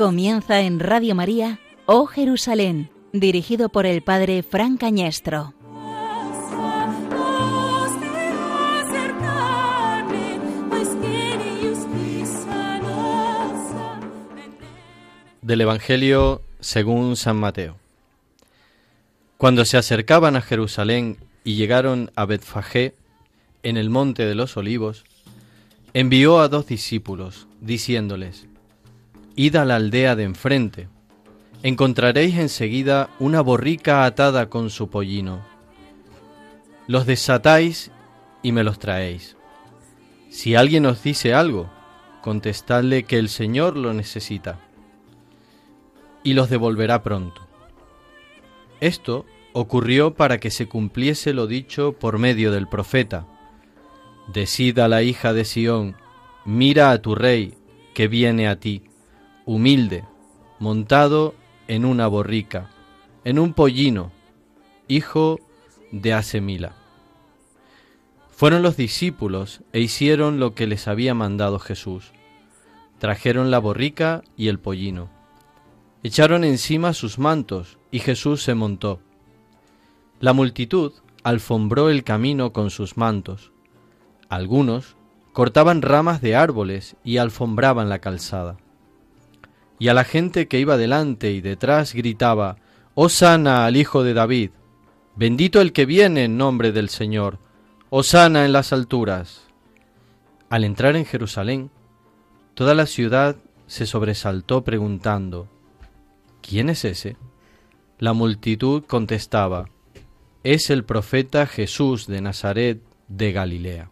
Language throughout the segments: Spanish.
Comienza en Radio María, Oh Jerusalén, dirigido por el Padre Fran Cañestro. Del Evangelio según San Mateo. Cuando se acercaban a Jerusalén y llegaron a Betfagé, en el monte de los olivos, envió a dos discípulos, diciéndoles, Id a la aldea de enfrente, encontraréis enseguida una borrica atada con su pollino. Los desatáis y me los traéis. Si alguien os dice algo, contestadle que el Señor lo necesita, y los devolverá pronto. Esto ocurrió para que se cumpliese lo dicho por medio del profeta. Decida la hija de Sión, mira a tu rey que viene a ti, humilde, montado en una borrica, en un pollino, hijo de Asemila. Fueron los discípulos e hicieron lo que les había mandado Jesús. Trajeron la borrica y el pollino. Echaron encima sus mantos y Jesús se montó. La multitud alfombró el camino con sus mantos. Algunos cortaban ramas de árboles y alfombraban la calzada. Y a la gente que iba delante y detrás gritaba, Hosana al Hijo de David, bendito el que viene en nombre del Señor, Hosana en las alturas. Al entrar en Jerusalén, toda la ciudad se sobresaltó preguntando, ¿quién es ese? La multitud contestaba, es el profeta Jesús de Nazaret de Galilea.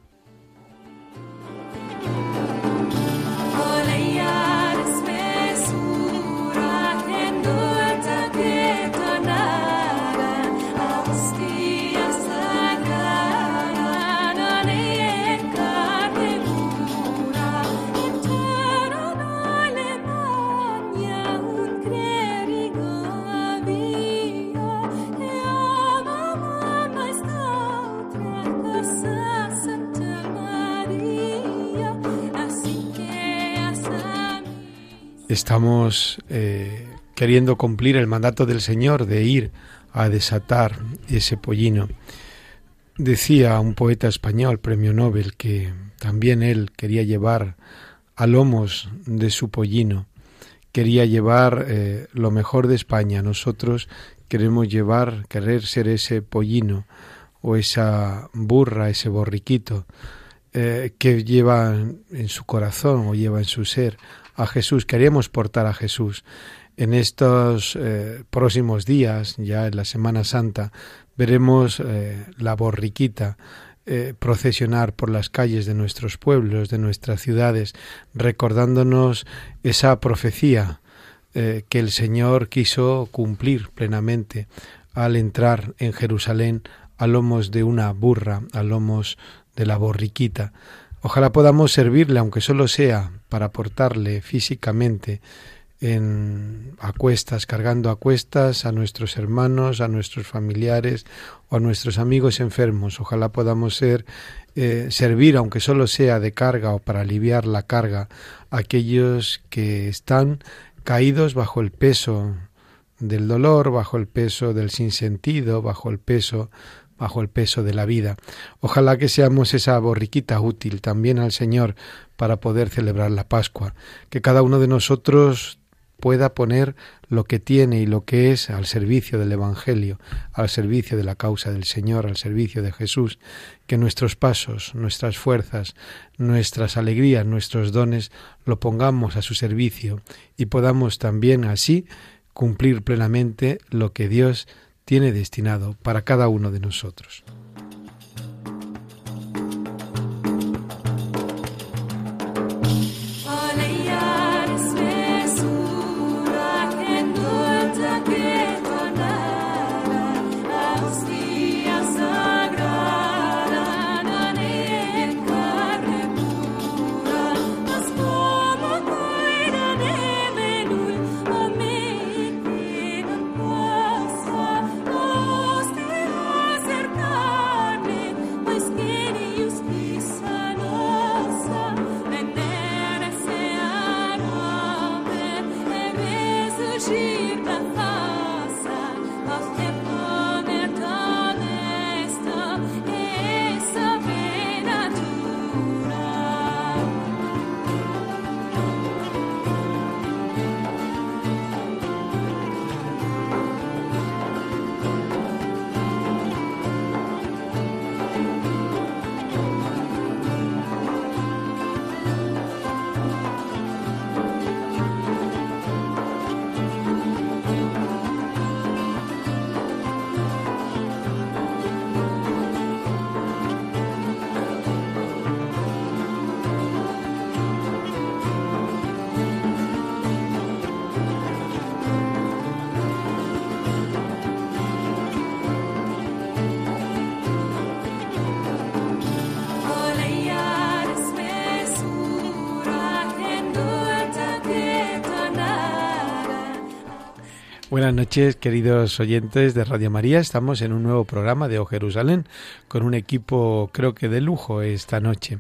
Estamos eh, queriendo cumplir el mandato del Señor de ir a desatar ese pollino. Decía un poeta español, premio Nobel, que también él quería llevar a lomos de su pollino, quería llevar eh, lo mejor de España. Nosotros queremos llevar, querer ser ese pollino o esa burra, ese borriquito eh, que lleva en su corazón o lleva en su ser a Jesús, queremos portar a Jesús. En estos eh, próximos días, ya en la Semana Santa, veremos eh, la borriquita eh, procesionar por las calles de nuestros pueblos, de nuestras ciudades, recordándonos esa profecía que el Señor quiso cumplir plenamente al entrar en Jerusalén a lomos de una burra, a lomos de la borriquita. Ojalá podamos servirle, aunque solo sea para aportarle físicamente en acuestas, cargando acuestas a nuestros hermanos, a nuestros familiares o a nuestros amigos enfermos. Ojalá podamos ser eh, servir, aunque solo sea de carga o para aliviar la carga, a aquellos que están caídos bajo el peso del dolor, bajo el peso del sinsentido, bajo el peso bajo el peso de la vida. Ojalá que seamos esa borriquita útil también al Señor para poder celebrar la Pascua, que cada uno de nosotros pueda poner lo que tiene y lo que es al servicio del Evangelio, al servicio de la causa del Señor, al servicio de Jesús, que nuestros pasos, nuestras fuerzas, nuestras alegrías, nuestros dones lo pongamos a su servicio y podamos también así cumplir plenamente lo que Dios tiene destinado para cada uno de nosotros. Buenas noches, queridos oyentes de Radio María. Estamos en un nuevo programa de O Jerusalén con un equipo, creo que de lujo esta noche.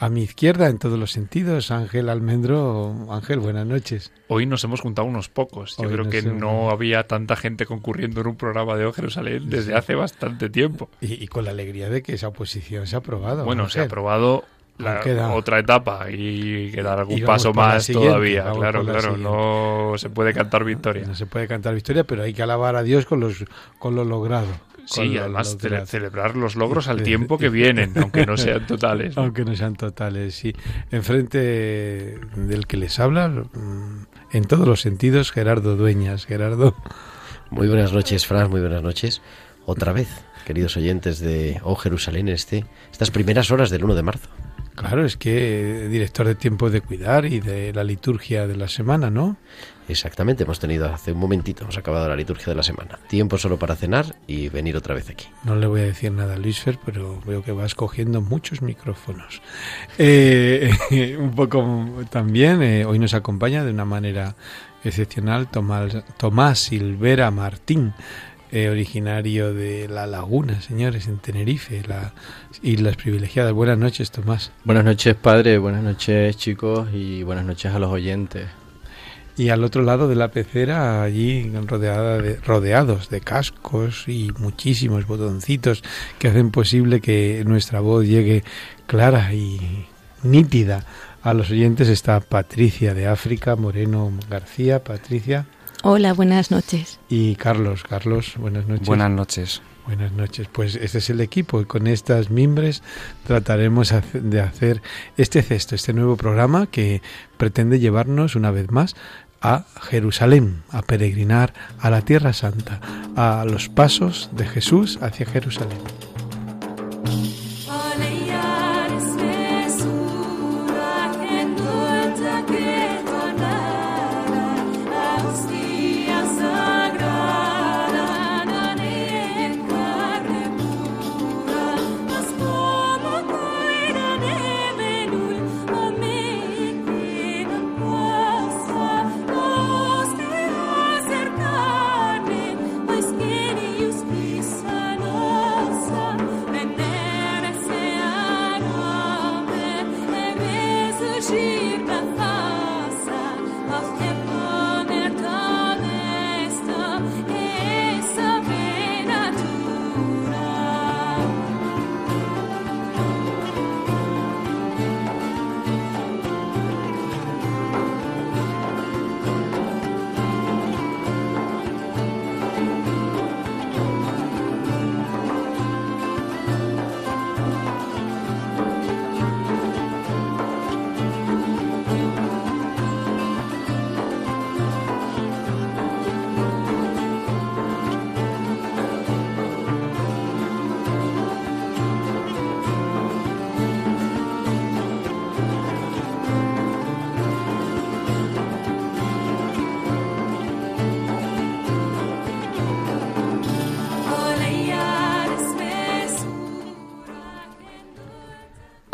A mi izquierda, en todos los sentidos, Ángel Almendro. Ángel, buenas noches. Hoy nos hemos juntado unos pocos. Yo creo que no había tanta gente concurriendo en un programa de O Jerusalén desde hace bastante tiempo. Y, con la alegría de que esa oposición se ha aprobado. Bueno, se ha aprobado la otra etapa y quedar algún paso más todavía. Claro, claro, no se puede cantar victoria. No se puede cantar victoria, pero hay que alabar a Dios con los con lo logrado. Sí, además celebrar los logros al tiempo que vienen, aunque no sean totales. Aunque no sean totales, sí. Enfrente del que les habla, mm, en todos los sentidos, Gerardo Dueñas. Gerardo. Muy buenas noches, Fran, muy buenas noches. Otra vez, queridos oyentes de Oh Jerusalén, este, estas primeras horas del 1 de marzo. Claro, es que director de tiempo de cuidar y de la liturgia de la semana, ¿no? Exactamente, hemos tenido hace un momentito, hemos acabado la liturgia de la semana. Tiempo solo para cenar y venir otra vez aquí. No le voy a decir nada a Luis Fer, pero veo que vas cogiendo muchos micrófonos. Eh, un poco también, eh, hoy nos acompaña de una manera excepcional Tomás, Tomás Silvera Martín eh, originario de La Laguna, señores, en Tenerife, las Islas Privilegiadas. Buenas noches, Tomás. Buenas noches, padre, buenas noches, chicos, y buenas noches a los oyentes. Y al otro lado de la pecera, allí rodeada de, rodeados de cascos y muchísimos botoncitos que hacen posible que nuestra voz llegue clara y nítida a los oyentes, está Patricia de África, Moreno García. Patricia. Hola, buenas noches. Y Carlos, Carlos, buenas noches. Buenas noches. Buenas noches. Pues este es el equipo y con estas mimbres trataremos de hacer este cesto, este nuevo programa que pretende llevarnos una vez más a Jerusalén, a peregrinar a la Tierra Santa, a los pasos de Jesús hacia Jerusalén.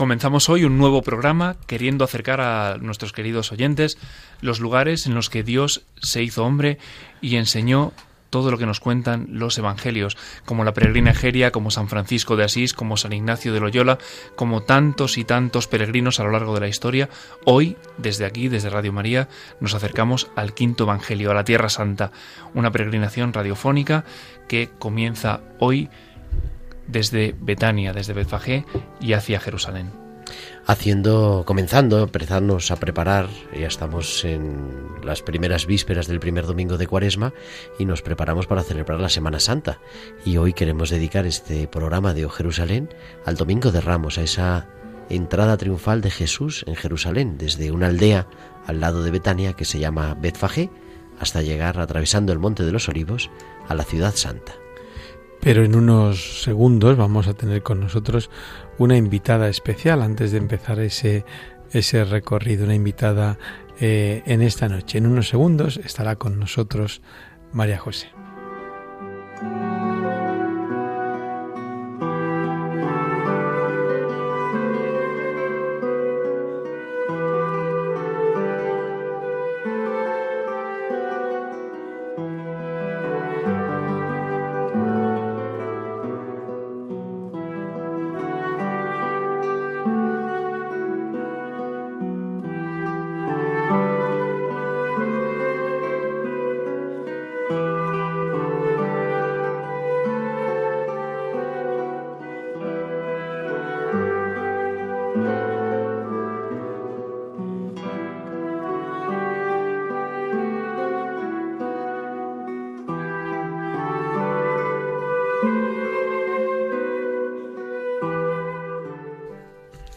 Comenzamos hoy un nuevo programa queriendo acercar a nuestros queridos oyentes los lugares en los que Dios se hizo hombre y enseñó todo lo que nos cuentan los evangelios, como la peregrina Egeria, como San Francisco de Asís, como San Ignacio de Loyola, como tantos y tantos peregrinos a lo largo de la historia. Hoy, desde aquí, desde Radio María, nos acercamos al quinto evangelio, a la Tierra Santa, una peregrinación radiofónica que comienza hoy desde Betania, desde Betfagé y hacia Jerusalén. Haciendo, comenzando, empezarnos a preparar, ya estamos en las primeras vísperas del primer domingo de Cuaresma y nos preparamos para celebrar la Semana Santa. Y hoy queremos dedicar este programa de O Jerusalén al Domingo de Ramos, a esa entrada triunfal de Jesús en Jerusalén, desde una aldea al lado de Betania que se llama Betfagé, hasta llegar atravesando el Monte de los Olivos a la ciudad santa. Pero en unos segundos vamos a tener con nosotros una invitada especial antes de empezar ese, ese recorrido, una invitada eh, en esta noche. En unos segundos estará con nosotros María José.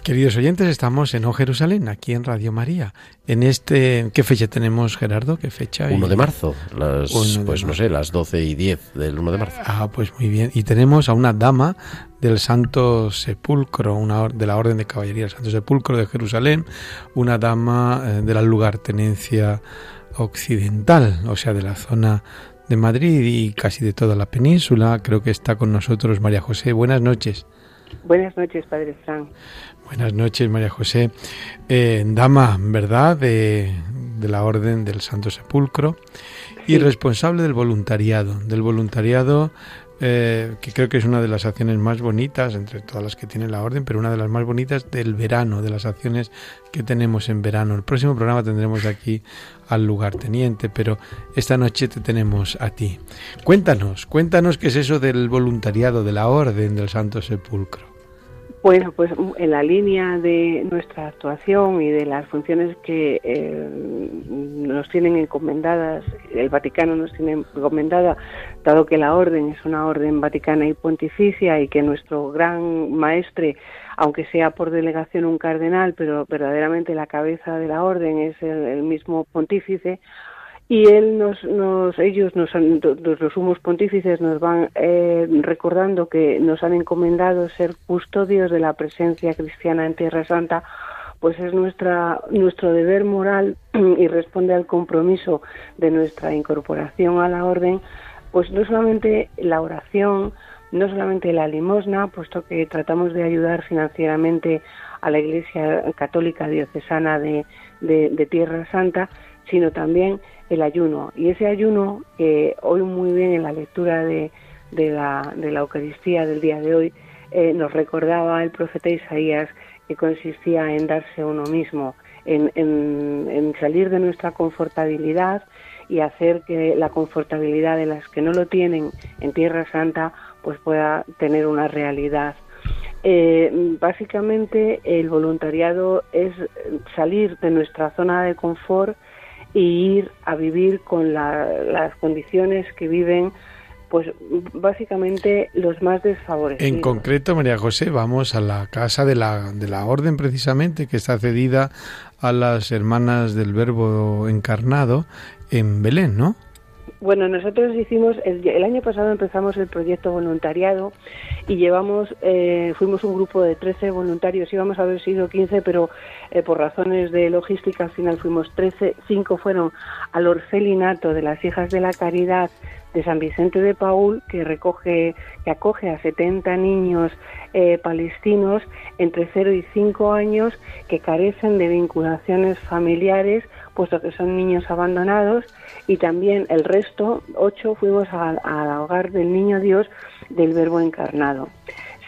Queridos oyentes, estamos en O Jerusalén, aquí en Radio María. En este, ¿qué fecha tenemos, Gerardo? ¿Qué fecha? 1 de marzo, las, pues no sé, las 12 y 10 del 1 de marzo. Ah, pues muy bien. Y tenemos a una dama del Santo Sepulcro, una de la Orden de Caballería del Santo Sepulcro de Jerusalén, una dama eh, de la lugartenencia occidental, o sea, de la zona de Madrid y casi de toda la península. Creo que está con nosotros María José. Buenas noches. Buenas noches, Padre Fran. Buenas noches, María José. Eh, dama, ¿verdad?, de, la Orden del Santo Sepulcro y responsable del voluntariado, del voluntariado eh, que creo que es una de las acciones más bonitas entre todas las que tiene la orden, pero una de las más bonitas del verano, de las acciones que tenemos en verano. El próximo programa tendremos aquí al lugarteniente, pero esta noche te tenemos a ti. Cuéntanos, cuéntanos qué es eso del voluntariado de la orden del Santo Sepulcro. Bueno, pues en la línea de nuestra actuación y de las funciones que eh, nos tienen encomendadas, el Vaticano nos tiene encomendada, dado que la orden es una orden vaticana y pontificia y que nuestro gran maestre, aunque sea por delegación un cardenal, pero verdaderamente la cabeza de la orden es el mismo pontífice, y él nos, nos ellos nos los sumos pontífices nos van eh, recordando que nos han encomendado ser custodios de la presencia cristiana en Tierra Santa pues es nuestra nuestro deber moral y responde al compromiso de nuestra incorporación a la orden pues no solamente la oración no solamente la limosna puesto que tratamos de ayudar financieramente a la Iglesia Católica Diocesana de, de Tierra Santa sino también el ayuno. Y ese ayuno, que hoy muy bien en la lectura de, de, la, de la Eucaristía del día de hoy, eh, nos recordaba el profeta Isaías que consistía en darse uno mismo, en, en, salir de nuestra confortabilidad y hacer que la confortabilidad de las que no lo tienen en Tierra Santa pues pueda tener una realidad. Eh, básicamente el voluntariado es salir de nuestra zona de confort y ir a vivir con las condiciones que viven pues básicamente los más desfavorecidos. En concreto, María José, vamos a la casa de la, de la orden precisamente que está cedida a las hermanas del Verbo encarnado en Belén, ¿no? Bueno, nosotros hicimos, el, año pasado empezamos el proyecto voluntariado y llevamos, eh, fuimos un grupo de 13 voluntarios, íbamos a haber sido 15, pero eh, por razones de logística al final fuimos 13, 5 fueron al orfelinato de las hijas de la caridad de San Vicente de Paul, que recoge, que acoge a 70 niños eh, palestinos entre 0 y 5 años que carecen de vinculaciones familiares, puesto que son niños abandonados, y también el resto, 8, fuimos al hogar del Niño Dios del Verbo encarnado.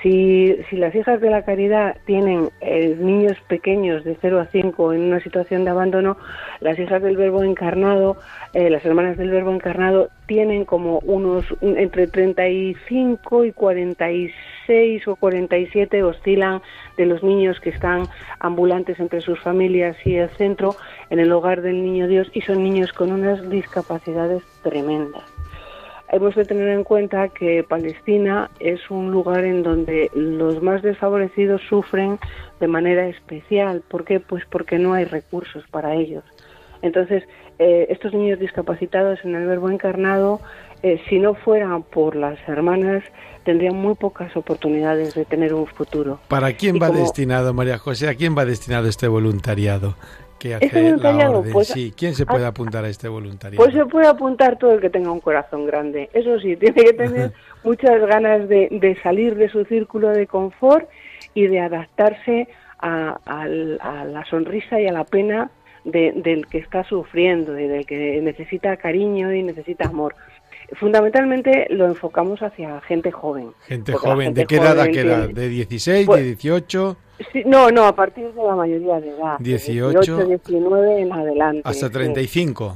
Si, si, las hijas de la caridad tienen eh, niños pequeños de 0 a 5 en una situación de abandono, las hijas del verbo encarnado, eh, las hermanas del verbo encarnado, tienen como unos entre 35 y 46 o 47 oscilan de los niños que están ambulantes entre sus familias y el centro en el hogar del niño Dios y son niños con unas discapacidades tremendas hemos de tener en cuenta que Palestina es un lugar en donde los más desfavorecidos sufren de manera especial. ¿Por qué? Pues porque no hay recursos para ellos. Entonces, eh, estos niños discapacitados en el verbo encarnado, eh, si no fueran por las hermanas, tendrían muy pocas oportunidades de tener un futuro. ¿Para quién va destinado, María José? ¿A quién va destinado este voluntariado? ¿Qué hace voluntariado, pues, sí, ¿quién se puede apuntar a este voluntariado? Pues se puede apuntar todo el que tenga un corazón grande. Eso sí, tiene que tener muchas ganas de, salir de su círculo de confort y de adaptarse a, la sonrisa y a la pena del que está sufriendo y del que necesita cariño y necesita amor. Fundamentalmente lo enfocamos hacia gente joven. Gente joven, ¿de qué edad a qué edad? ¿De 16, de 18? no, no, a partir de la mayoría de edad. 18, 19 en adelante. Hasta 35.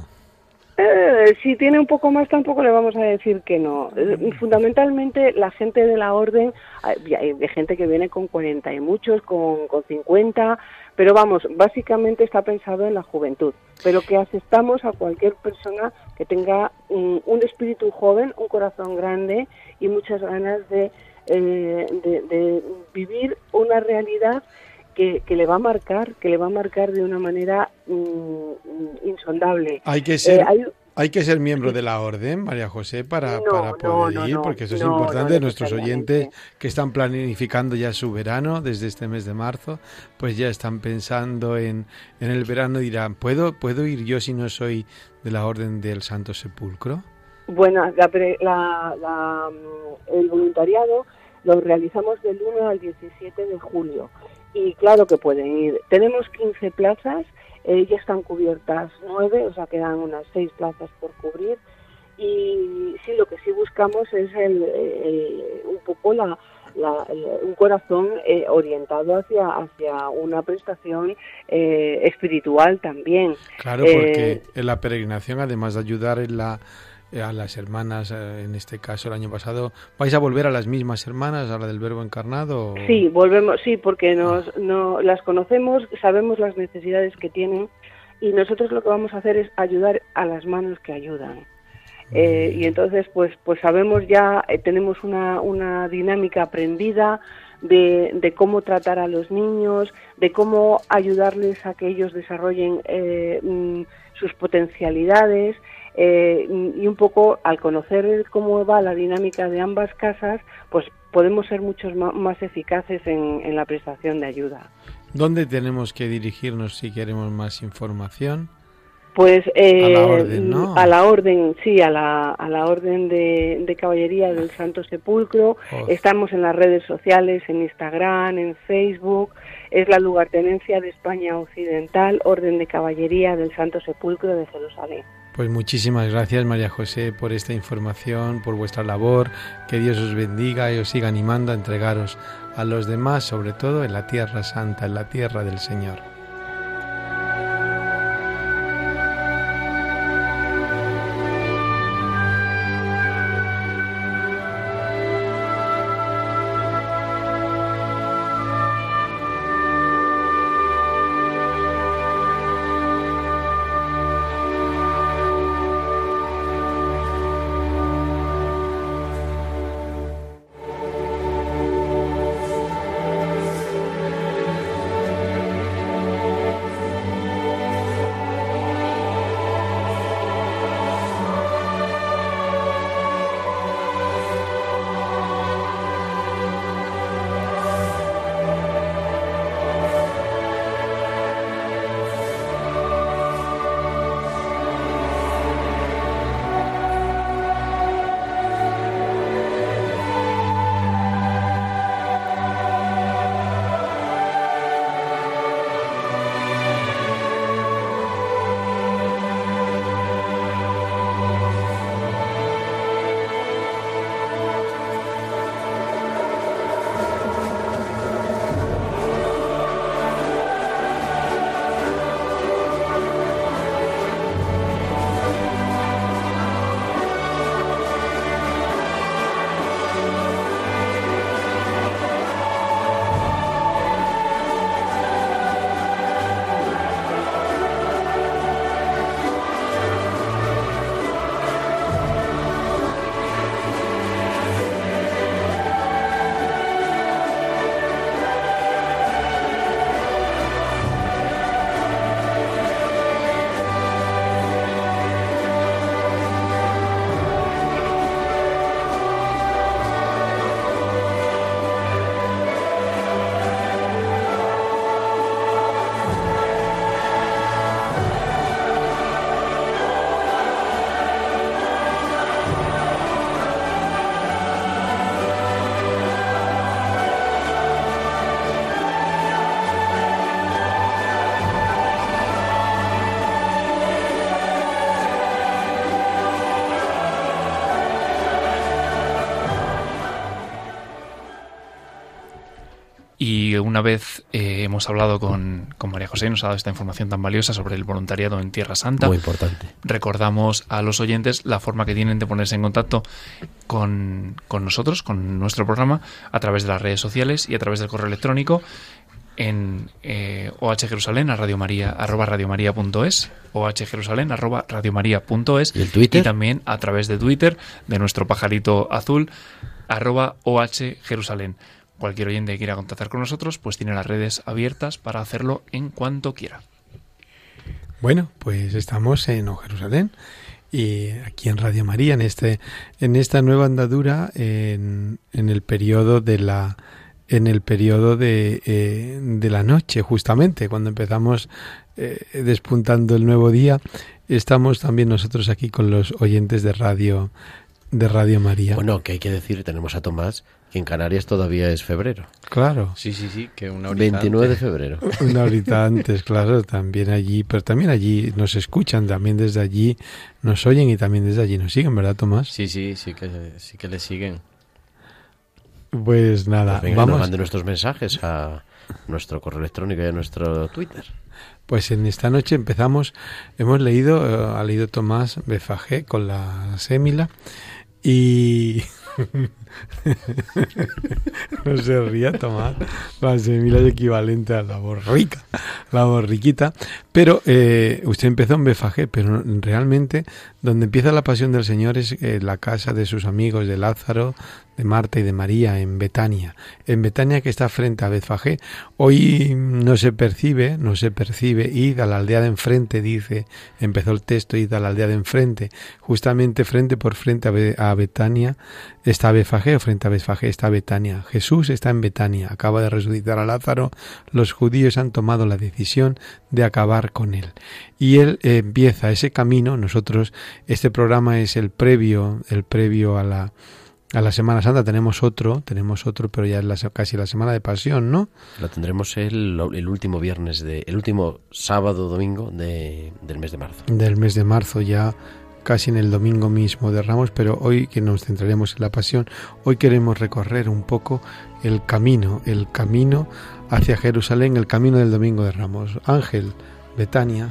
Eh, si tiene un poco más tampoco le vamos a decir que no. Eh, fundamentalmente la gente de la orden, hay, gente que viene con 40 y muchos, con, con 50, pero vamos, básicamente está pensado en la juventud, pero que aceptamos a cualquier persona que tenga un, un espíritu joven, un corazón grande y muchas ganas de eh, de, vivir una realidad que, le va a marcar, que le va a marcar de una manera mm, insondable. Hay que ser, eh, hay... que ser miembro de la orden, María José, para, para poder ir, porque eso es importante. Nuestros oyentes que están planificando ya su verano desde este mes de marzo, pues ya están pensando en, en el verano y dirán, ¿puedo, ¿puedo ir yo si no soy de la orden del Santo Sepulcro? Bueno, la, mm, el voluntariado lo realizamos del 1 al 17 de julio y claro que pueden ir. Tenemos 15 plazas, eh, ya están cubiertas 9, o sea, quedan unas 6 plazas por cubrir y sí, lo que sí buscamos es el, un poco la, un corazón eh, orientado hacia, hacia una prestación eh, espiritual también. Claro, porque en la peregrinación, además de ayudar en la a las hermanas, eh, en este caso el año pasado. ¿Vais a volver a las mismas hermanas, a la del Verbo encarnado? Sí, volvemos, sí, porque nos, ah. no, las conocemos, sabemos las necesidades que tienen y nosotros lo que vamos a hacer es ayudar a las manos que ayudan. Eh, y entonces, pues, pues sabemos ya, eh, tenemos una, una dinámica aprendida de, de, cómo tratar a los niños, de cómo ayudarles a que ellos desarrollen mm, sus potencialidades eh, y un poco al conocer cómo va la dinámica de ambas casas, pues podemos ser muchos más eficaces en, la prestación de ayuda. ¿Dónde tenemos que dirigirnos si queremos más información? Pues a la orden, ¿no? A la orden, sí, a la, a la orden de, caballería del Santo Sepulcro. Oh. Estamos en las redes sociales, en Instagram, en Facebook. Es la lugartenencia de España Occidental, Orden de Caballería del Santo Sepulcro de Jerusalén. Pues muchísimas gracias María José por esta información, por vuestra labor. Que Dios os bendiga y os siga animando a entregaros a los demás, sobre todo en la tierra santa, en la tierra del Señor. Una vez eh, hemos hablado con, María José, nos ha dado esta información tan valiosa sobre el voluntariado en Tierra Santa. Muy importante. Recordamos a los oyentes la forma que tienen de ponerse en contacto con, nosotros, con nuestro programa, a través de las redes sociales y a través del correo electrónico en eh, ohjerusalén a arroba radiomaria.es ohjerusalén arroba radiomaria.es ¿Y, el Twitter? y también a través de Twitter de nuestro pajarito azul arroba ohjerusalén cualquier oyente que quiera contactar con nosotros, pues tiene las redes abiertas para hacerlo en cuanto quiera. Bueno, pues estamos en O Jerusalén y aquí en Radio María, en este, en esta nueva andadura, en, en el periodo de la en el periodo de, eh, de la noche, justamente, cuando empezamos eh, despuntando el nuevo día, estamos también nosotros aquí con los oyentes de Radio de Radio María. Bueno, que hay que decir, tenemos a Tomás, que en Canarias todavía es febrero. Claro. Sí, sí, sí, que una horita 29 de antes. febrero. Una horita antes, claro, también allí, pero también allí nos escuchan, también desde allí nos oyen y también desde allí nos siguen, ¿verdad, Tomás? Sí, sí, sí que, sí que le siguen. Pues nada, Pues venga, nos vamos. manden nuestros mensajes a nuestro correo electrónico y a nuestro Twitter. Pues en esta noche empezamos, hemos leído, eh, ha leído Tomás Befagé con la sémila y... no se ría Tomás, la sémila es equivalente a la borrica, la borriquita, pero eh, usted empezó en Befagé, pero realmente donde empieza la pasión del Señor es eh, la casa de sus amigos, de Lázaro, de Marta y de María en Betania. En Betania que está frente a Betfagé. Hoy no se percibe, no se percibe. Id a la aldea de enfrente, dice. Empezó el texto, id a la aldea de enfrente. Justamente frente por frente a, Be- a Betania está Betfagé, frente a Betfagé está Betania. Jesús está en Betania. Acaba de resucitar a Lázaro. Los judíos han tomado la decisión de acabar con él. Y él eh, empieza ese camino. Nosotros, este programa es el previo, el previo a la a la Semana Santa tenemos otro, tenemos otro, pero ya es la, casi la Semana de Pasión, ¿no? Lo tendremos el, el último viernes, de, el último sábado domingo de, del mes de marzo. Del mes de marzo, ya casi en el domingo mismo de Ramos, pero hoy que nos centraremos en la Pasión, hoy queremos recorrer un poco el camino, el camino hacia Jerusalén, el camino del domingo de Ramos. Ángel, Betania,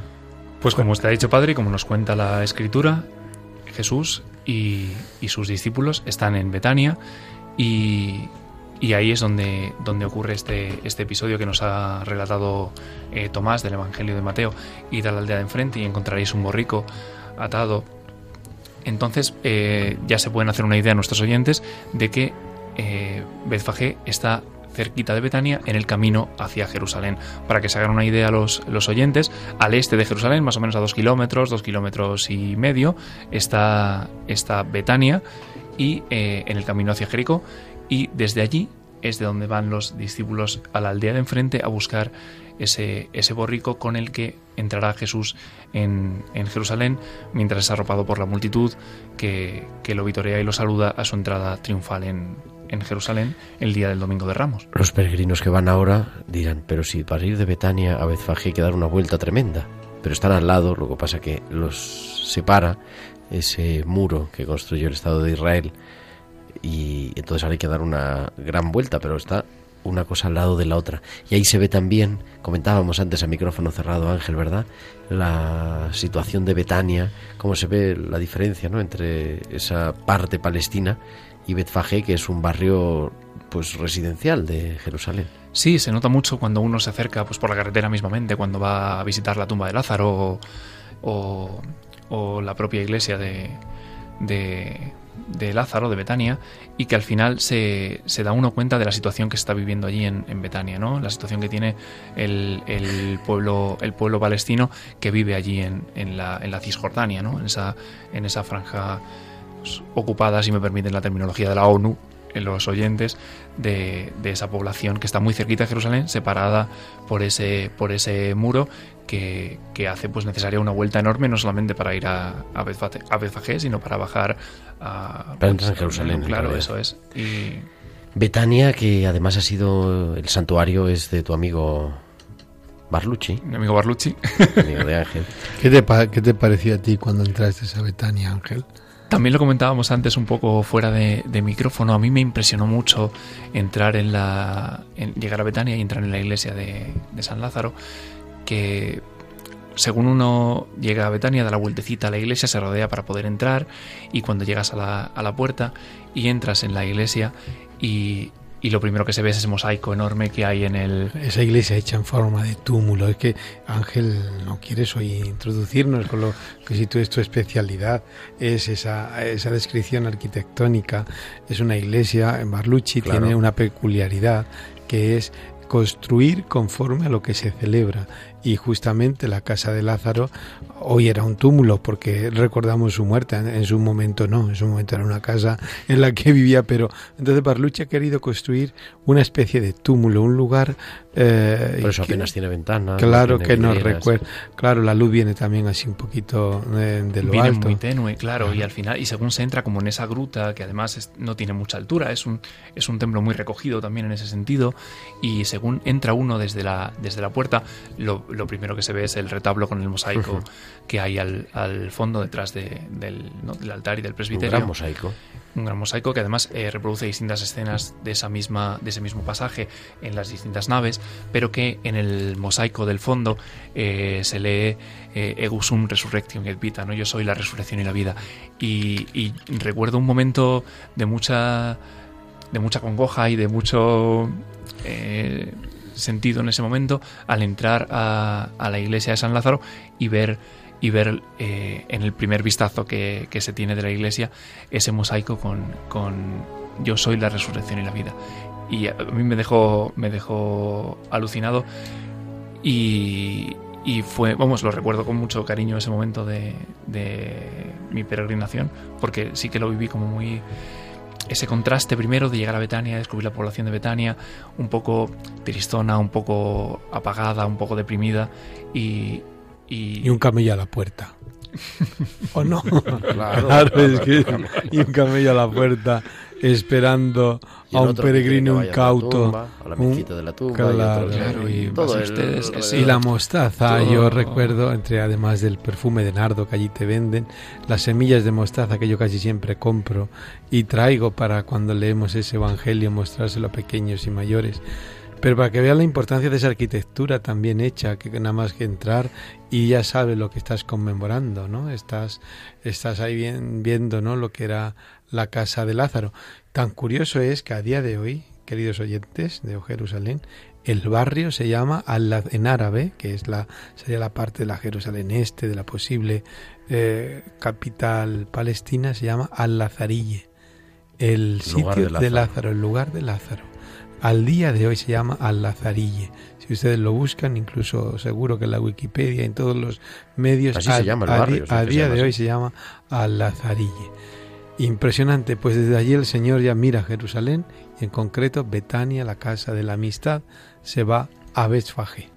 Pues como usted ha dicho, padre, y como nos cuenta la escritura, Jesús y, sus discípulos están en Betania y, y ahí es donde, donde ocurre este, este episodio que nos ha relatado eh, Tomás del Evangelio de Mateo. Id a la aldea de enfrente y encontraréis un borrico atado. Entonces eh, ya se pueden hacer una idea nuestros oyentes de que eh, Betfagé está cerquita de Betania en el camino hacia Jerusalén. Para que se hagan una idea los, los oyentes, al este de Jerusalén, más o menos a dos kilómetros, dos kilómetros y medio, está, está Betania y eh, en el camino hacia Jericó y desde allí es de donde van los discípulos a la aldea de enfrente a buscar ese, ese borrico con el que entrará Jesús en, en Jerusalén mientras es arropado por la multitud que, que lo vitorea y lo saluda a su entrada triunfal en, en Jerusalén el día del Domingo de Ramos. Los peregrinos que van ahora dirán, pero si para ir de Betania a Betfagé hay que dar una vuelta tremenda. Pero están al lado, lo que pasa que los separa ese muro que construyó el Estado de Israel y entonces ahora hay que dar una gran vuelta, pero está una cosa al lado de la otra. Y ahí se ve también, comentábamos antes a micrófono cerrado Ángel, ¿verdad? La situación de Betania, cómo se ve la diferencia ¿no? entre esa parte palestina y Betfagé, que es un barrio pues residencial de Jerusalén. Sí, se nota mucho cuando uno se acerca pues, por la carretera mismamente, cuando va a visitar la tumba de Lázaro o, o- la propia iglesia de, de, de Lázaro, de Betania, y que al final se, se da uno cuenta de la situación que está viviendo allí en, en Betania, ¿no? la situación que tiene el, el pueblo, el pueblo palestino que vive allí en, en la, en la Cisjordania, ¿no? en, esa, en esa franja pues, ocupada, si me permiten la terminología de la ONU, en los oyentes de, de esa población que está muy cerquita de Jerusalén, separada por ese, por ese muro que, que hace pues necesaria una vuelta enorme, no solamente para ir a, a, sino para bajar a... Para entrar en Jerusalén, Claro, eso es. Y Betania, que además ha sido el santuario, es de tu amigo Barlucci, mi amigo Barlucci. amigo de Ángel. ¿qué te, qué te pareció a ti cuando entraste a Betania, Ángel? También lo comentábamos antes un poco fuera de, de micrófono. A mí me impresionó mucho entrar en la. en- llegar a Betania y entrar en la iglesia de, de San Lázaro. Que según uno llega a Betania, da la vueltecita a la iglesia, se rodea para poder entrar. Y cuando llegas a la, a la puerta y entras en la iglesia y, y lo primero que se ve es ese mosaico enorme que hay en el... Esa iglesia hecha en forma de túmulo. Es que Ángel no quieres hoy introducirnos con lo que si tú es tu especialidad, es esa, esa descripción arquitectónica. Es una iglesia, en Barlucci tiene una peculiaridad que es construir conforme a lo que se celebra y justamente la casa de Lázaro hoy era un túmulo porque recordamos su muerte, en su momento no, en su momento era una casa en la que vivía, pero entonces Barlucci ha querido construir una especie de túmulo, un lugar... Eh, Por eso apenas tiene ventanas. Claro que nos recuerda, claro, la luz viene también así un poquito eh, de, lo viene muy tenue, claro, y al final, y según se entra como en esa gruta, que además no tiene mucha altura, es un, es un templo muy recogido también en ese sentido, y según entra uno desde la, desde la puerta, lo, lo primero que se ve es el retablo con el mosaico que hay al, fondo detrás del, altar y del presbiterio. Un gran mosaico. Un gran mosaico que además eh, reproduce distintas escenas de, esa misma, de ese mismo pasaje en las distintas naves, pero que en el mosaico del fondo eh, se lee eh, Egusum Resurrection et Vita, ¿no? Yo soy la resurrección y la vida. Y, recuerdo un momento de mucha de mucha congoja y de mucho sentido en ese momento al entrar a, la iglesia de San Lázaro y ver y ver eh, en el primer vistazo que, se tiene de la iglesia ese mosaico con, con, yo soy la resurrección y la vida y a mí me dejó me dejó alucinado y, y fue vamos lo recuerdo con mucho cariño ese momento de, de mi peregrinación porque sí que lo viví como muy ese contraste primero de llegar a Betania, descubrir la población de Betania, un poco tristona, un poco apagada, un poco deprimida y... Y, un camello a la puerta. ¿O no? Claro, es que, y un camello a la puerta esperando a un peregrino incauto. de la tumba. y, la mostaza, yo recuerdo, entre además del perfume de nardo que allí te venden, las semillas de mostaza que yo casi siempre compro y traigo para cuando leemos ese evangelio mostrárselo a pequeños y mayores. Pero para que vean la importancia de esa arquitectura también hecha, que nada más que entrar y ya sabes lo que estás conmemorando, ¿no? Estás, estás ahí bien, viendo, ¿no? Lo que era la casa de Lázaro. Tan curioso es que a día de hoy, queridos oyentes de Jerusalén, el barrio se llama en árabe, que es la sería la parte de la Jerusalén este, de la posible eh, capital palestina, se llama Al-Lazarille, el sitio de Lázaro. el lugar de Lázaro. Al día de hoy se llama Al-Lazarille. Si ustedes lo buscan, incluso seguro que en la Wikipedia, en todos los medios, Así se llama el barrio, a, día de hoy se llama Al-Lazarille. Impresionante, pues desde allí el Señor ya mira Jerusalén y en concreto Betania, la casa de la amistad, se va a Betfagé.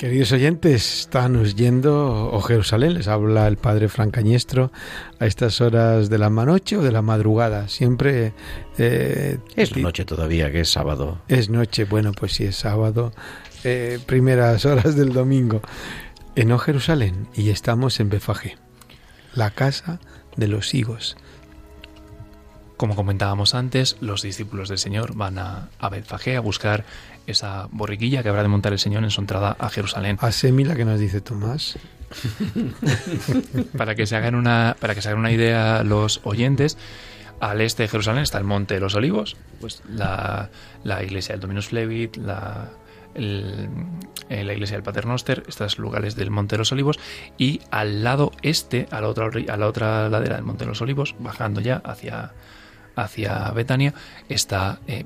Queridos oyentes, están oyendo O Jerusalén, les habla el padre Francañestro a estas horas de la noche o de la madrugada. Siempre. Eh, es noche todavía, que es sábado. Es noche, bueno, pues sí, es sábado, eh, primeras horas del domingo. En O Jerusalén, y estamos en Befagé, la casa de los higos. Como comentábamos antes, los discípulos del Señor van a, a Betfagé a buscar esa borriquilla que habrá de montar el Señor en su entrada a Jerusalén. A la que nos dice Tomás. para que se hagan una para que se hagan una idea los oyentes, al este de Jerusalén está el Monte de los Olivos, pues la, iglesia del Dominus Flevit, la, eh, la iglesia del Paternoster, estos lugares del Monte de los Olivos, y al lado este, a la otra, a la otra ladera del Monte de los Olivos, bajando ya hacia, hacia Betania está eh,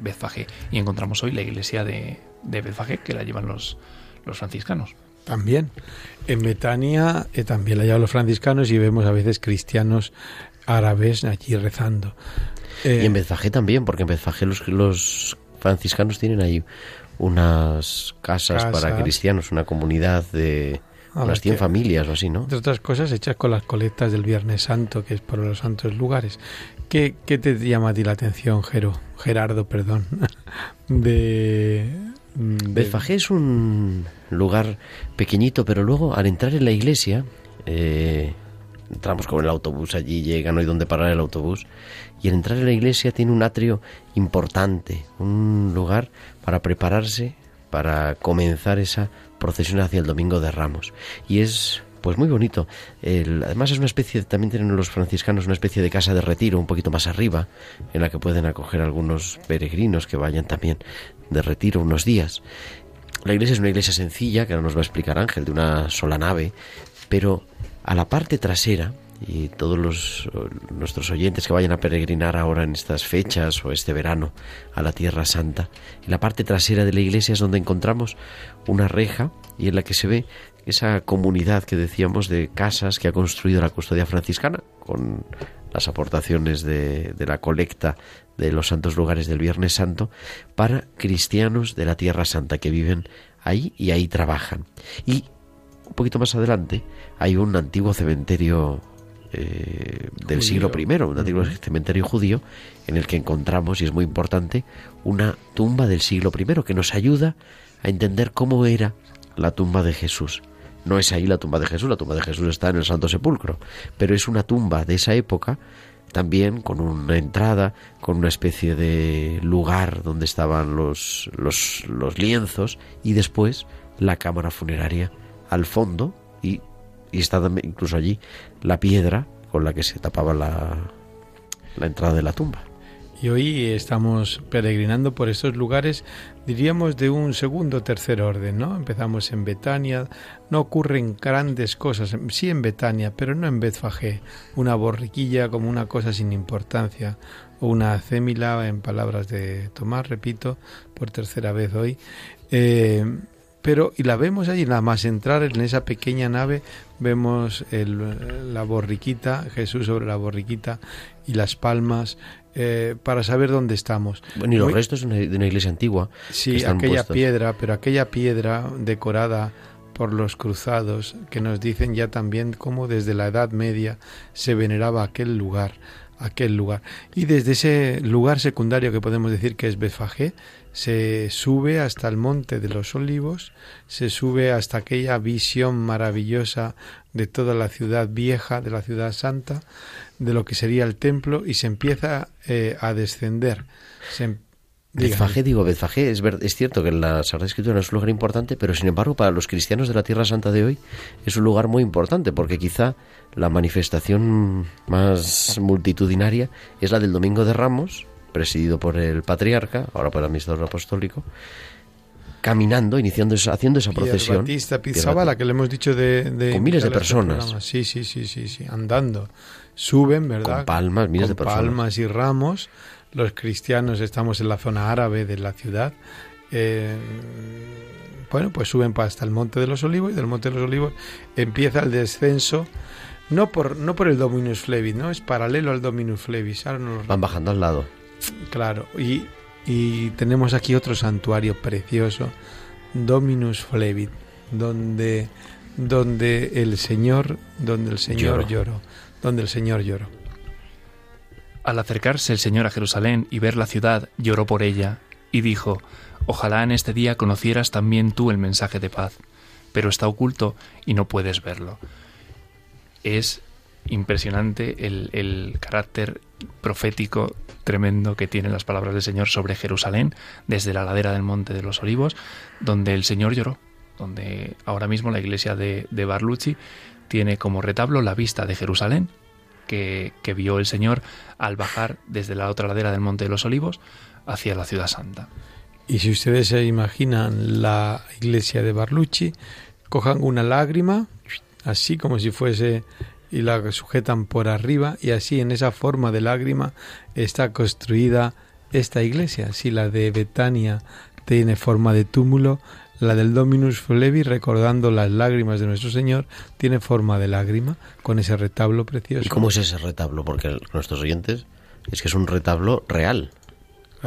Y encontramos hoy la iglesia de, de Betfagé que la llevan los, los franciscanos. También. En Betania eh, también la llevan los franciscanos y vemos a veces cristianos árabes allí rezando. y en Betfagé también, porque en Betfagé los, los franciscanos tienen ahí unas casas para cristianos, una comunidad de unas 100 familias o así, ¿no? De otras cosas hechas con las colectas del Viernes Santo, que es por los santos lugares. ¿Qué, te llama a ti la atención, Gero, Gerardo, perdón, de... Betfagé es un lugar pequeñito, pero luego al entrar en la iglesia, eh, entramos con el autobús allí, llega, no hay donde parar el autobús, y al entrar en la iglesia tiene un atrio importante, un lugar para prepararse para comenzar esa procesión hacia el Domingo de Ramos. Y es pues muy bonito. además es una especie, también tienen los franciscanos una especie de casa de retiro un poquito más arriba, en la que pueden acoger algunos peregrinos que vayan también de retiro unos días. La iglesia es una iglesia sencilla, que ahora nos va a explicar Ángel, de una sola nave, pero a la parte trasera, y todos los, nuestros oyentes que vayan a peregrinar ahora en estas fechas o este verano a la Tierra Santa, en la parte trasera de la iglesia es donde encontramos una reja y en la que se ve esa comunidad que decíamos de casas que ha construido la custodia franciscana con las aportaciones de, la colecta de los santos lugares del Viernes Santo para cristianos de la Tierra Santa que viven ahí y ahí trabajan. Y un poquito más adelante hay un antiguo cementerio eh, del siglo I, un antiguo cementerio judío, en el que encontramos, y es muy importante, una tumba del siglo I que nos ayuda a entender cómo era la tumba de Jesús. No es ahí la tumba de Jesús, la tumba de Jesús está en el Santo Sepulcro, pero es una tumba de esa época también con una entrada, con una especie de lugar donde estaban los, los, los lienzos y después la cámara funeraria al fondo y, y está incluso allí la piedra con la que se tapaba la, la entrada de la tumba. Y hoy estamos peregrinando por estos lugares, diríamos de un segundo o tercer orden, ¿no? Empezamos en Betania, no ocurren grandes cosas, sí en Betania, pero no en Betfagé, una borriquilla como una cosa sin importancia, o una cémila, en palabras de Tomás, repito, por tercera vez hoy. Eh, pero, y la vemos allí, nada más entrar en esa pequeña nave, vemos el, la borriquita, Jesús sobre la borriquita y las palmas, eh, para saber dónde estamos. Bueno, y los restos de una, iglesia antigua. Sí, aquella piedra, pero aquella piedra decorada por los cruzados que nos dicen ya también cómo desde la Edad Media se veneraba aquel lugar, aquel lugar. Y desde ese lugar secundario que podemos decir que es Befagé, se sube hasta el monte de los olivos, se sube hasta aquella visión maravillosa de toda la ciudad vieja, de la ciudad santa, de lo que sería el templo y se empieza eh, a descender. Se, em-, digo, Betfagé, es, es cierto que la Sagrada Escritura es un lugar importante, pero sin embargo para los cristianos de la Tierra Santa de hoy es un lugar muy importante, porque quizá la manifestación más multitudinaria es la del Domingo de Ramos, presidido por el patriarca, ahora por el administrador apostólico, caminando, iniciando haciendo esa procesión. Batista Pizzabala, que le hemos dicho de, con miles de personas. Sí, sí, sí, sí, sí, andando. Suben, ¿verdad? Con palmas, miles de personas. palmas y ramos. Los cristianos estamos en la zona árabe de la ciudad. Eh, bueno, pues suben hasta el Monte de los Olivos y del Monte de los Olivos empieza el descenso no por no por el Dominus Flevis, no es paralelo al Dominus Flevis. Van bajando al lado. Claro, y y tenemos aquí otro santuario precioso, Dominus Flevit. donde, donde el Señor, donde el Señor Lloró. donde el Señor lloró. Al acercarse el Señor a Jerusalén y ver la ciudad, lloró por ella, y dijo, Ojalá en este día conocieras también tú el mensaje de paz, pero está oculto y no puedes verlo. Es impresionante el, el carácter profético tremendo que tienen las palabras del Señor sobre Jerusalén, desde la ladera del Monte de los Olivos, donde el Señor lloró, donde ahora mismo la iglesia de, de Barlucci tiene como retablo la vista de Jerusalén, que, que vio el Señor al bajar desde la otra ladera del Monte de los Olivos hacia la ciudad santa. Y si ustedes se imaginan la iglesia de Barlucci, cojan una lágrima, así como si fuese, y la sujetan por arriba, y así en esa forma de lágrima está construida esta iglesia. Si la de Betania tiene forma de túmulo, la del Dominus Flevi, recordando las lágrimas de nuestro Señor, tiene forma de lágrima, con ese retablo precioso. ¿Y cómo es ese retablo? Porque nuestros oyentes es que es un retablo real,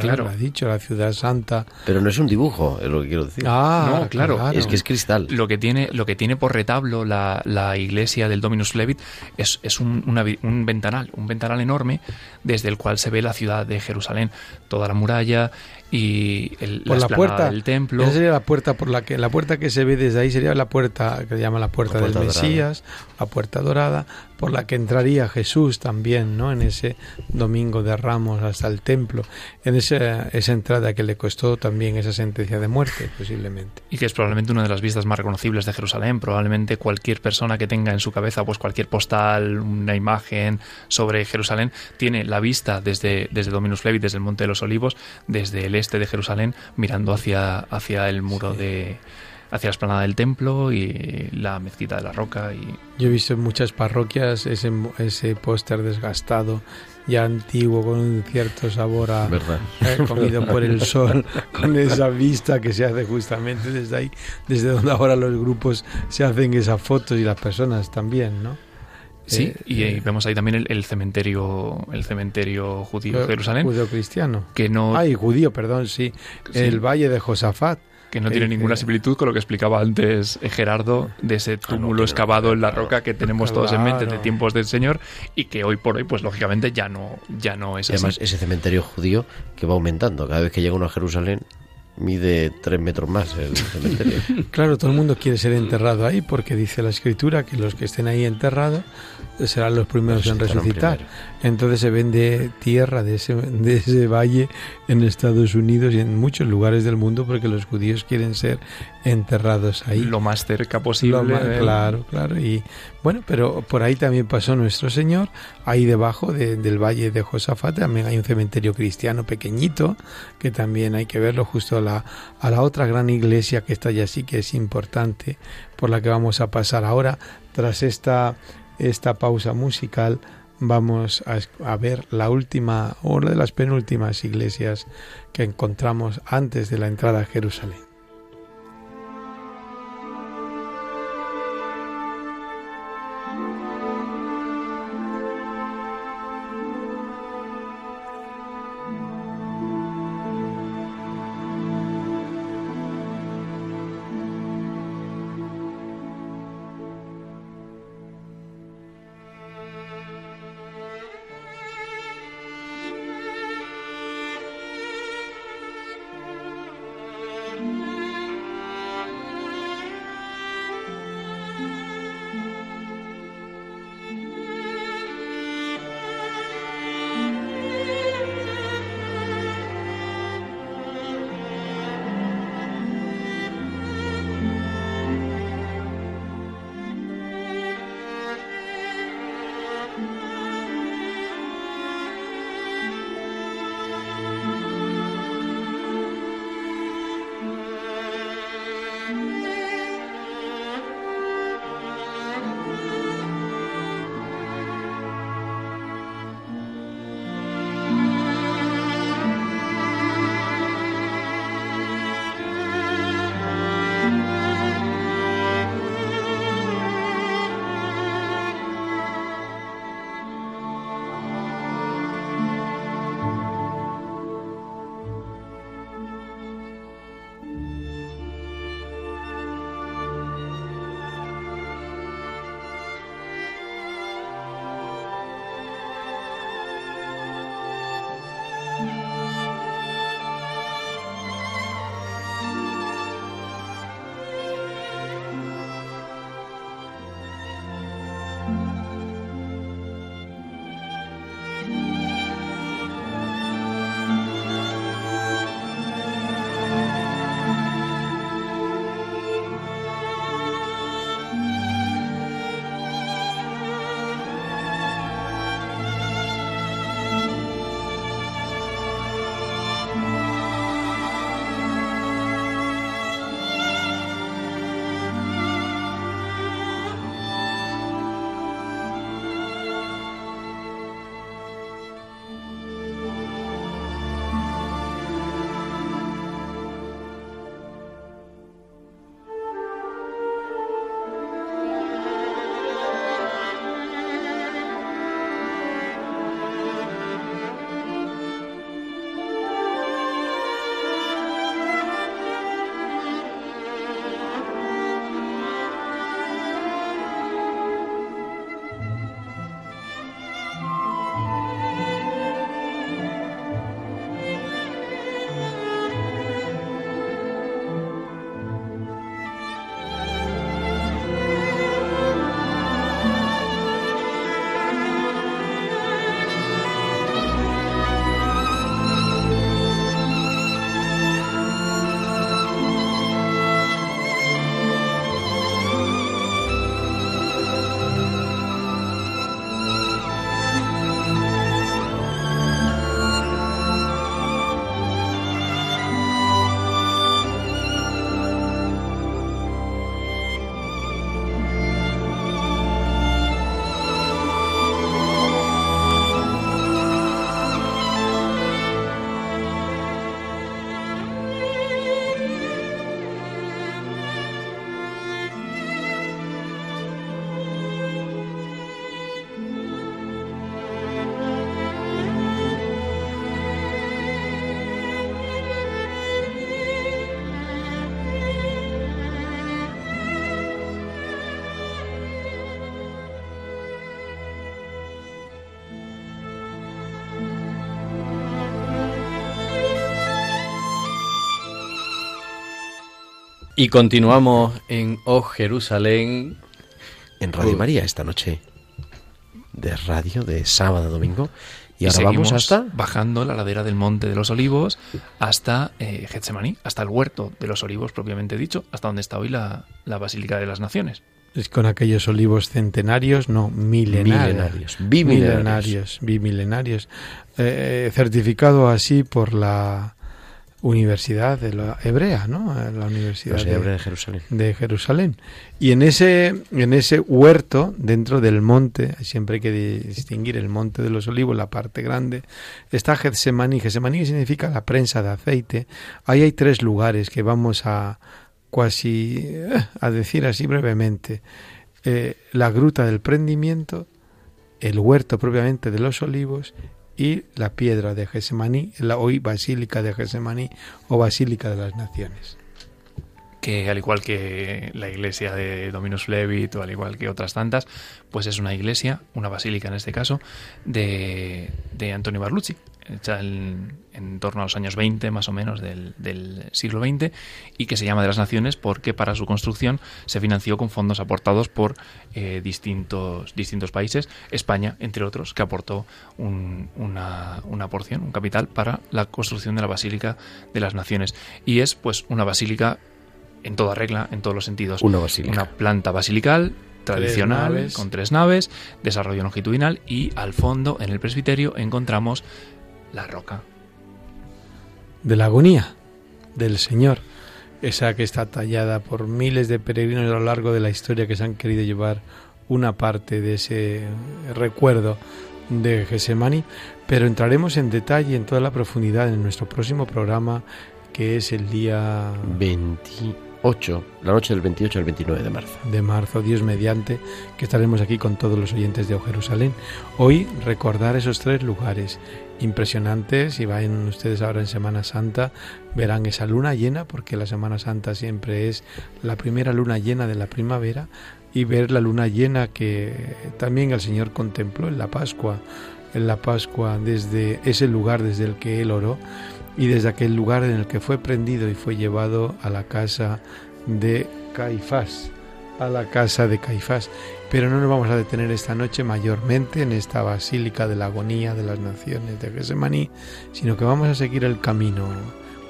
Claro, lo ha dicho, la ciudad santa. pero no es un dibujo, es lo que quiero decir. Ah, No, claro, es que es cristal. Lo que tiene, lo que tiene por retablo la, la iglesia del Dominus Flevit es, es un, una un ventanal, un ventanal enorme desde el cual se ve la ciudad de Jerusalén, toda la muralla y el, por la, puerta del templo. Esa sería la puerta por la que la puerta que se ve desde ahí sería la puerta que se llama la puerta, La puerta del dorada. Mesías, la puerta dorada, por la que entraría Jesús también, ¿no? En ese domingo de Ramos hasta el templo, en esa, esa entrada que le costó también esa sentencia de muerte, posiblemente. y que es probablemente una de las vistas más reconocibles de Jerusalén. Probablemente cualquier persona que tenga en su cabeza pues cualquier postal, una imagen sobre Jerusalén, tiene la vista desde, desde Dominus Flevit, desde el Monte de los Olivos, desde el este de Jerusalén, mirando hacia, hacia el muro de hacia la esplanada del templo y la mezquita de la roca y Yo he visto en muchas parroquias ese, ese póster desgastado, ya antiguo, con un cierto sabor a, ¿Verdad? eh, comido por el sol, con esa vista que se hace justamente desde ahí, desde donde ahora los grupos se hacen esas fotos y las personas también, ¿no? Sí Eh, y eh, vemos ahí también el, el cementerio el cementerio judío de Jerusalén Judeo-cristiano. que no Ay, judío, perdón, sí. Sí. El valle de Josafat. que no tiene Eh, ninguna eh, similitud con lo que explicaba antes eh, Gerardo de ese túmulo tiene excavado en la roca que tenemos todos en mente de tiempos del Señor y que hoy por hoy pues lógicamente ya no ya no es Y además, ese cementerio judío que va aumentando. Cada vez que llega uno a Jerusalén, mide tres metros más el cementerio. Claro, todo el mundo quiere ser enterrado ahí porque dice la escritura que los que estén ahí enterrados serán los primeros en resucitar. primero. Entonces se vende tierra de ese, de ese valle en Estados Unidos y en muchos lugares del mundo porque los judíos quieren ser enterrados ahí. lo más cerca posible más- claro, claro. Y bueno, pero por ahí también pasó nuestro Señor. Ahí debajo de- del valle de Josafat también hay un cementerio cristiano pequeñito que también hay que verlo justo a la, a la otra gran iglesia que está allí así que es importante por la que vamos a pasar ahora. Tras esta, esta pausa musical vamos a, a ver la última o una de las penúltimas iglesias que encontramos antes de la entrada a Jerusalén. Y continuamos en Oh Jerusalén. En Radio María esta noche. De radio, de sábado a domingo. Y, ahora seguimos vamos hasta. bajando la ladera del Monte de los Olivos hasta eh, Getsemaní, hasta el huerto de los Olivos propiamente dicho, hasta donde está hoy la, la Basílica de las Naciones. Es con aquellos olivos centenarios, no, milenarios. Milenarios, bimilenarios. Milenarios, bimilenarios. Eh, certificado así por la Universidad de la Hebrea, ¿no? La Universidad de, hebreos de Jerusalén. de Jerusalén. Y en ese, en ese huerto, dentro del monte, siempre hay que distinguir el monte de los olivos, la parte grande, está Getsemaní. Getsemaní significa la prensa de aceite. Ahí hay tres lugares que vamos a casi eh, a decir así brevemente. Eh, la gruta del prendimiento, el huerto propiamente de los olivos y la piedra de Getsemaní, la hoy Basílica de Getsemaní o Basílica de las Naciones. que al igual que la iglesia de Dominus Flevit o al igual que otras tantas, pues es una iglesia, una basílica en este caso, de, de Antonio Barlucci, hecha en, en torno a los años 20 más o menos del, del siglo XX y que se llama de las Naciones porque para su construcción se financió con fondos aportados por eh, distintos, distintos países, España entre otros, que aportó un- una, una porción, un capital para la construcción de la Basílica de las Naciones. Y es pues una basílica en toda regla, en todos los sentidos. Una basílica. Una planta basilical tradicional naves. con tres naves, desarrollo longitudinal y al fondo en el presbiterio encontramos la roca. de la agonía del Señor, esa que está tallada por miles de peregrinos a lo largo de la historia que se han querido llevar una parte de ese recuerdo de Gesemani, pero entraremos en detalle, en toda la profundidad en nuestro próximo programa, que es el día 28, la noche del 28 al 29 de marzo. de marzo, Dios mediante, que estaremos aquí con todos los oyentes de Jerusalén. Hoy recordar esos tres lugares impresionantes. Si vayan ustedes ahora en Semana Santa, verán esa luna llena, porque la Semana Santa siempre es la primera luna llena de la primavera, y ver la luna llena que también el Señor contempló en la Pascua, en la Pascua desde ese lugar desde el que Él oró y desde aquel lugar en el que fue prendido y fue llevado a la casa de Caifás, a la casa de Caifás. Pero no nos vamos a detener esta noche mayormente en esta basílica de la agonía de las naciones de Gesemaní, sino que vamos a seguir el camino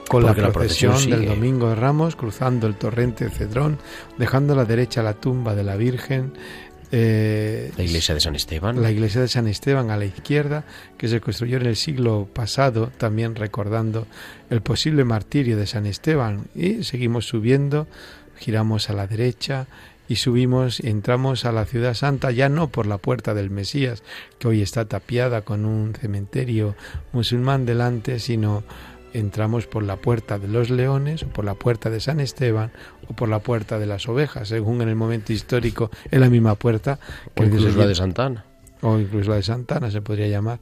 con Porque la la procesión, procesión del. Domingo de Ramos, cruzando el torrente Cedrón, dejando a la derecha la tumba de la Virgen. Eh, La iglesia de San Esteban. la iglesia de San Esteban a la izquierda, que se construyó en el siglo pasado, también recordando el posible martirio de San Esteban. Y seguimos subiendo, giramos a la derecha y subimos, entramos a la ciudad santa, ya no por la puerta del Mesías, que hoy está tapiada con un cementerio musulmán delante, sino entramos por la puerta de los leones, o por la puerta de San Esteban, o por la puerta de las ovejas, según en el momento histórico, es la misma puerta o el incluso la de Santana. o incluso la de Santana se podría llamar.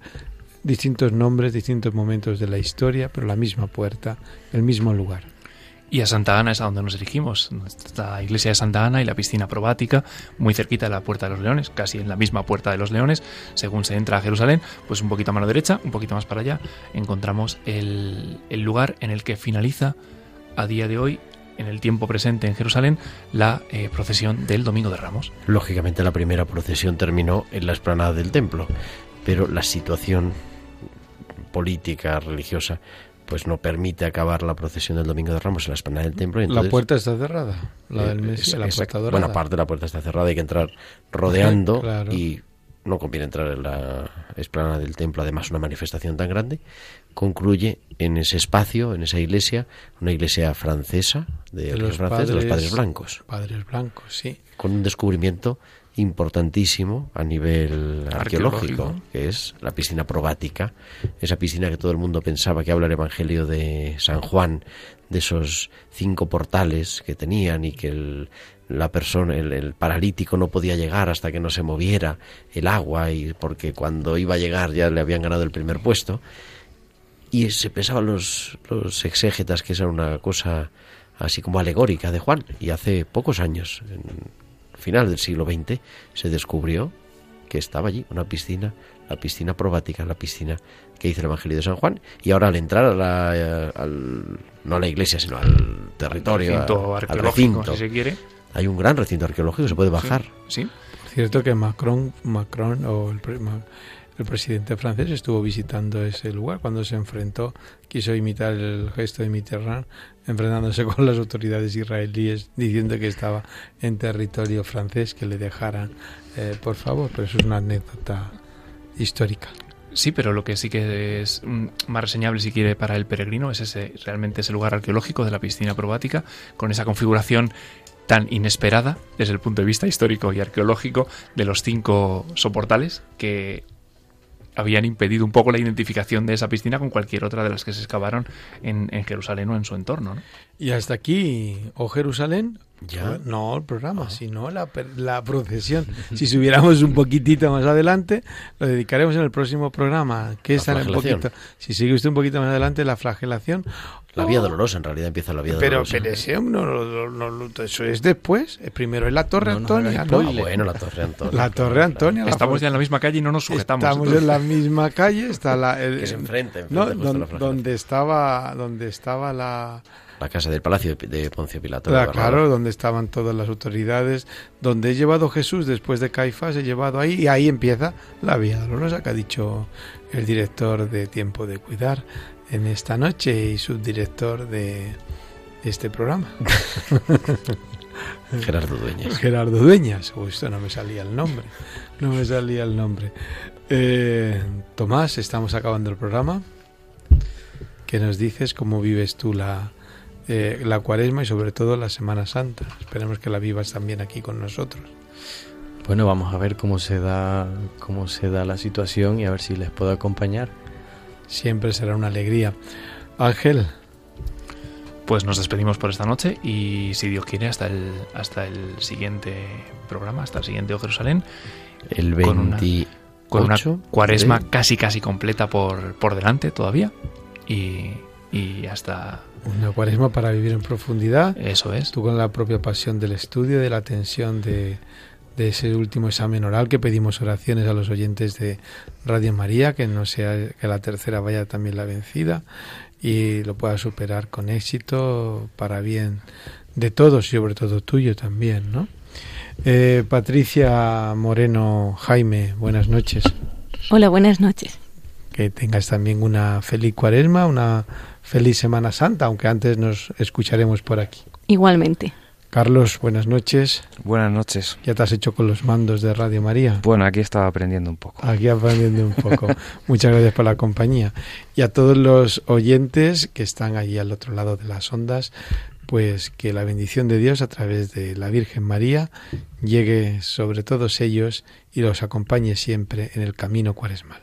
Distintos nombres, distintos momentos de la historia, pero la misma puerta, el mismo lugar. Y a Santa Ana es a donde nos dirigimos. La iglesia de Santa Ana y la piscina probática, muy cerquita de la Puerta de los Leones, casi en la misma Puerta de los Leones. Según se entra a Jerusalén, pues un poquito a mano derecha, un poquito más para allá, encontramos el, el lugar en el que finaliza a día de hoy, en el tiempo presente en Jerusalén, la eh, procesión del Domingo de Ramos. Lógicamente la primera procesión terminó en la explanada del templo, pero la situación política, religiosa, pues no permite acabar la procesión del Domingo de Ramos en la explanada del templo. y la puerta está cerrada, la eh, del Mesías, es- la puerta dorada. Buena parte de la puerta está cerrada, hay que entrar rodeando Claro. y no conviene entrar en la explanada del templo, además una manifestación tan grande, concluye en ese espacio, en esa iglesia, una iglesia francesa, de, los francés, de los padres- padres blancos, Padres blancos, sí. con un descubrimiento importantísimo a nivel arqueológico, Arqueológico. que es la piscina probática, esa piscina que todo el mundo pensaba que habla el Evangelio de San Juan, de esos cinco portales que tenían y que el, la persona, el, el paralítico no podía llegar hasta que no se moviera el agua y porque cuando iba a llegar ya le habían ganado el primer puesto. Y se pensaban los, los exégetas que esa era una cosa así como alegórica de Juan. Y hace pocos años, en final del siglo XX, se descubrió que estaba allí, una piscina, la piscina probática, la piscina que hizo el Evangelio de San Juan. Y ahora al entrar a la, eh, al, no a la iglesia, sino al territorio, recinto a- al arqueológico, recinto, si se quiere. hay un gran recinto arqueológico, se puede bajar. Sí. Cierto que Macron, Macron o el, el presidente francés estuvo visitando ese lugar cuando se enfrentó, quiso imitar el gesto de Mitterrand, enfrentándose con las autoridades israelíes, diciendo que estaba en territorio francés, que le dejaran, eh, por favor, pero eso es una anécdota histórica. Sí, pero lo que sí que es mm, más reseñable si quiere para el peregrino es ese realmente ese lugar arqueológico de la piscina probática con esa configuración tan inesperada desde el punto de vista histórico y arqueológico de los cinco soportales que habían impedido un poco la identificación de esa piscina con cualquier otra de las que se excavaron en, Jerusalén o en su entorno. ¿no? Y hasta aquí, o Jerusalén, Ya. no el programa, sino la, per- la procesión. si subiéramos un poquitito más adelante, lo dedicaremos en el próximo programa, que La es en un poquito. Si sigue usted un poquito más adelante, la flagelación. La vía dolorosa, en realidad empieza la vía Pero, dolorosa. pero ese, no, no, no, no, eso es después. Primero es la Torre Antonia. Ah, bueno, la Torre Antonia. La Torre. Antonia. la Estamos ya en la misma calle y no nos sujetamos. Estamos en la misma calle, está la el- Que se justo don- la donde estaba donde estaba la La casa del palacio de- Poncio Pilato. La- claro, donde estaban todas las autoridades, donde he llevado Jesús después de Caifás, he llevado ahí, y ahí empieza la vía dolorosa que ha dicho el director de Tiempo de Cuidar en esta noche y subdirector de este programa, Gerardo Dueñas. Gerardo Dueñas. Uy, esto no me salía el nombre, no me salía el nombre. Eh, Tomás, estamos acabando el programa. ¿Qué nos dices? ¿Cómo vives tú la, eh, la cuaresma y sobre todo la Semana Santa? Esperemos que la vivas también aquí con nosotros. Bueno, vamos a ver cómo se da cómo se da la situación y a ver si les puedo acompañar. Siempre será una alegría. Ángel, Pues nos despedimos por esta noche y si Dios quiere hasta el hasta el siguiente programa, hasta el siguiente O Jerusalén, El Con una- 28 con una cuaresma casi casi completa por, por delante todavía y, y hasta una cuaresma para vivir en profundidad. eso es. Tú con la propia pasión del estudio, de la tensión de, de ese último examen oral que pedimos oraciones a los oyentes de Radio María, que no sea que la tercera vaya también la vencida y lo pueda superar con éxito para bien de todos y sobre todo tuyo también, ¿no? Eh, Patricia Moreno Jaime, buenas noches. Hola, buenas noches. Que tengas también una feliz cuaresma, una feliz Semana Santa, aunque antes nos escucharemos por aquí. Igualmente. Carlos, buenas noches. Buenas noches. ¿Ya te has hecho con los mandos de Radio María? Bueno, aquí estaba aprendiendo un poco. Aquí aprendiendo un poco. Muchas gracias por la compañía. Y a todos los oyentes que están allí al otro lado de las ondas, pues que la bendición de Dios a través de la Virgen María llegue sobre todos ellos y los acompañe siempre en el camino cuaresmal.